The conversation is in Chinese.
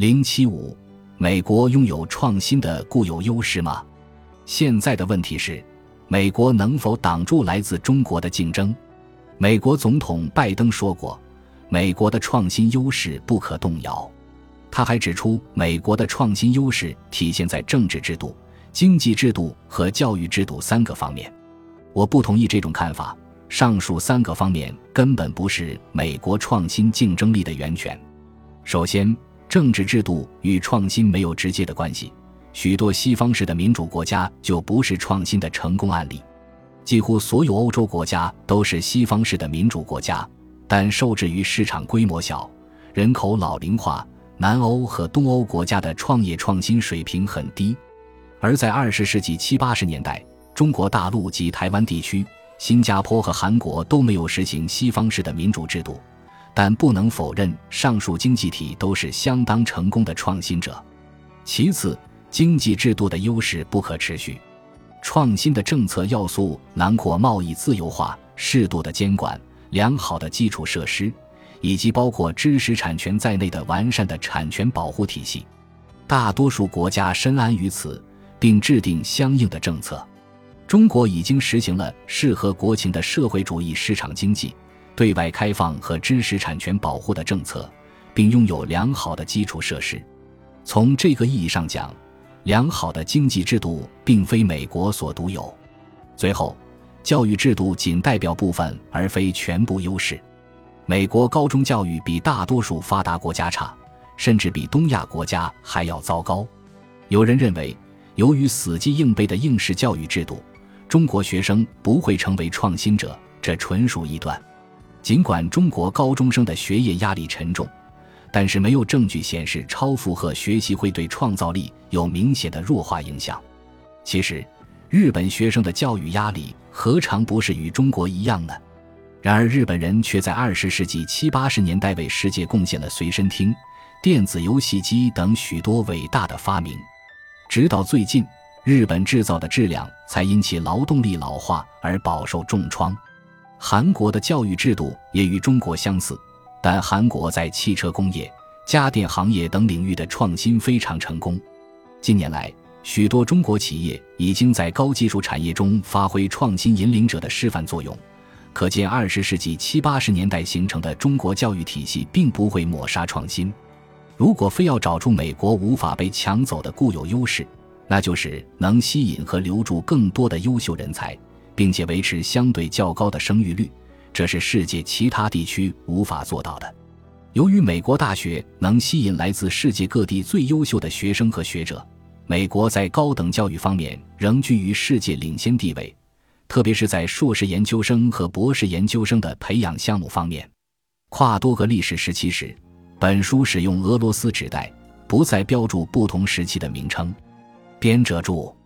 零七五，美国拥有创新的固有优势吗？现在的问题是，美国能否挡住来自中国的竞争？美国总统拜登说过，美国的创新优势不可动摇。他还指出，美国的创新优势体现在政治制度、经济制度和教育制度三个方面。我不同意这种看法。上述三个方面根本不是美国创新竞争力的源泉。首先，政治制度与创新没有直接的关系。许多西方式的民主国家就不是创新的成功案例。几乎所有欧洲国家都是西方式的民主国家，但受制于市场规模小、人口老龄化，南欧和东欧国家的创业创新水平很低。而在二十世纪七八十年代，中国大陆及台湾地区。新加坡和韩国都没有实行西方式的民主制度，但不能否认上述经济体都是相当成功的创新者。其次，经济制度的优势不可持续。创新的政策要素囊括贸易自由化、适度的监管、良好的基础设施，以及包括知识产权在内的完善的产权保护体系。大多数国家深谙于此，并制定相应的政策。中国已经实行了适合国情的社会主义市场经济、对外开放和知识产权保护的政策，并拥有良好的基础设施。从这个意义上讲，良好的经济制度并非美国所独有。最后，教育制度仅代表部分而非全部优势。美国高中教育比大多数发达国家差，甚至比东亚国家还要糟糕。有人认为，由于死记硬背的应试教育制度，中国学生不会成为创新者，这纯属臆断。尽管中国高中生的学业压力沉重，但是没有证据显示超负荷学习会对创造力有明显的弱化影响。其实，日本学生的教育压力何尝不是与中国一样呢？然而，日本人却在二十世纪七八十年代为世界贡献了随身听、电子游戏机等许多伟大的发明，直到最近。日本制造的质量才因其劳动力老化而饱受重创。韩国的教育制度也与中国相似，但韩国在汽车工业、家电行业等领域的创新非常成功。近年来，许多中国企业已经在高技术产业中发挥创新引领者的示范作用。可见，二十世纪七八十年代形成的中国教育体系并不会抹杀创新。如果非要找出美国无法被抢走的固有优势，那就是能吸引和留住更多的优秀人才，并且维持相对较高的生育率，这是世界其他地区无法做到的。由于美国大学能吸引来自世界各地最优秀的学生和学者，美国在高等教育方面仍居于世界领先地位，特别是在硕士研究生和博士研究生的培养项目方面。跨多个历史时期时，本书使用俄罗斯纸代，不再标注不同时期的名称。编者注：